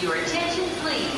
Your attention, please.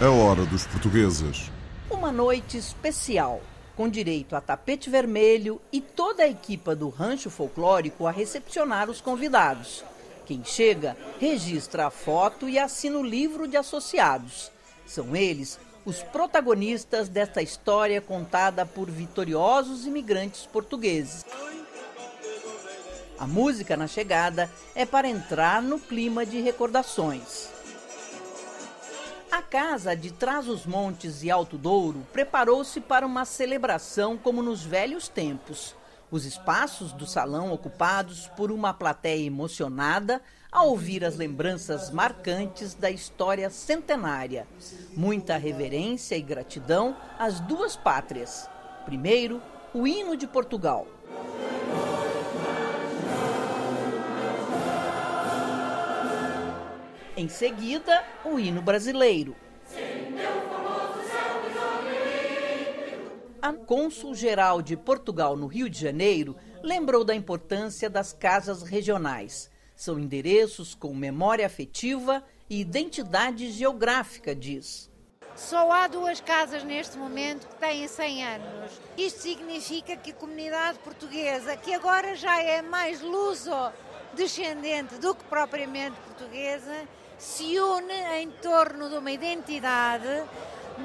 A hora dos portugueses. Uma noite especial, com direito a tapete vermelho e toda a equipa do Rancho Folclórico a recepcionar os convidados. Quem chega registra a foto e assina o livro de associados. São eles os protagonistas desta história contada por vitoriosos imigrantes portugueses. A música na chegada é para entrar no clima de recordações. A casa de Trás-os-Montes e Alto Douro preparou-se para uma celebração como nos velhos tempos. Os espaços do salão ocupados por uma plateia emocionada a ouvir as lembranças marcantes da história centenária. Muita reverência e gratidão às duas pátrias. Primeiro, o hino de Portugal. Em seguida, o hino brasileiro. A cônsul-geral de Portugal no Rio de Janeiro lembrou da importância das casas regionais. São endereços com memória afetiva e identidade geográfica, diz. Só há duas casas neste momento que têm 100 anos. Isto significa que a comunidade portuguesa, que agora já é mais luso-descendente do que propriamente portuguesa, se une em torno de uma identidade,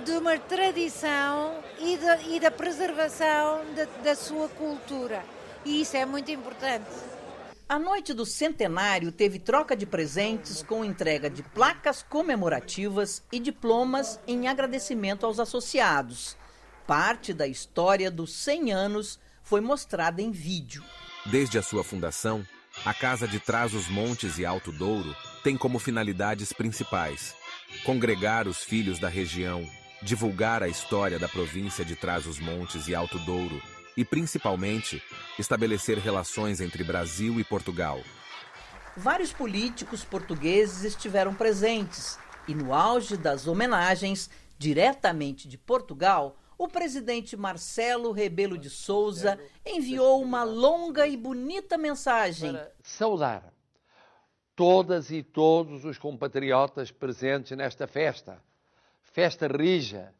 de uma tradição e, de, e da preservação de, da sua cultura. E isso é muito importante. A noite do centenário teve troca de presentes com entrega de placas comemorativas e diplomas em agradecimento aos associados. Parte da história dos 100 anos foi mostrada em vídeo. Desde a sua fundação, a Casa de Trás-os-Montes e Alto Douro tem como finalidades principais congregar os filhos da região, divulgar a história da província de Trás-os-Montes e Alto Douro e, principalmente, estabelecer relações entre Brasil e Portugal. Vários políticos portugueses estiveram presentes e, no auge das homenagens, diretamente de Portugal, o presidente Marcelo Rebelo de Souza enviou uma longa e bonita mensagem. Para saudar todas e todos os compatriotas presentes nesta festa, festa rija,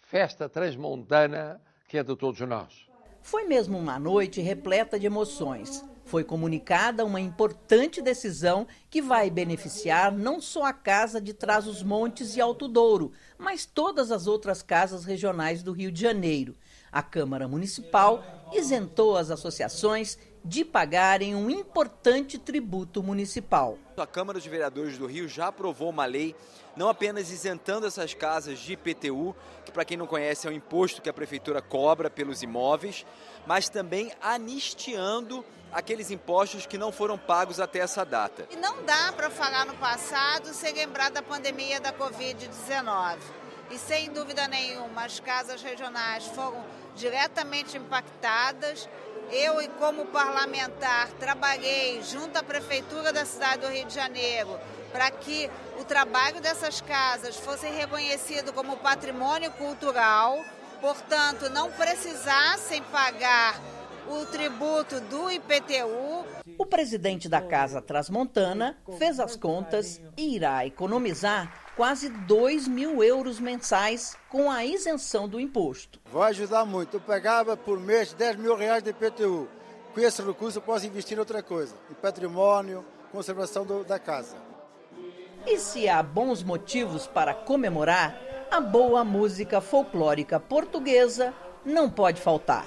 festa transmontana que é de todos nós. Foi mesmo uma noite repleta de emoções. Foi comunicada uma importante decisão que vai beneficiar não só a Casa de Trás-os-Montes e Alto Douro, mas todas as outras casas regionais do Rio de Janeiro. A Câmara Municipal isentou as associações de pagarem um importante tributo municipal. A Câmara de Vereadores do Rio já aprovou uma lei não apenas isentando essas casas de IPTU, que para quem não conhece é um imposto que a prefeitura cobra pelos imóveis, mas também anistiando aqueles impostos que não foram pagos até essa data. E não dá para falar no passado sem lembrar da pandemia da Covid-19. E sem dúvida nenhuma, as casas regionais foram diretamente impactadas. Eu, como parlamentar, trabalhei junto à Prefeitura da cidade do Rio de Janeiro para que o trabalho dessas casas fosse reconhecido como patrimônio cultural, portanto, não precisassem pagar o tributo do IPTU. O presidente da Casa Transmontana fez as contas e irá economizar quase 2 mil euros mensais com a isenção do imposto. Vai ajudar muito. Eu pegava por mês 10 mil reais de IPTU. Com esse recurso eu posso investir em outra coisa, em patrimônio, conservação do, da casa. E se há bons motivos para comemorar, a boa música folclórica portuguesa não pode faltar.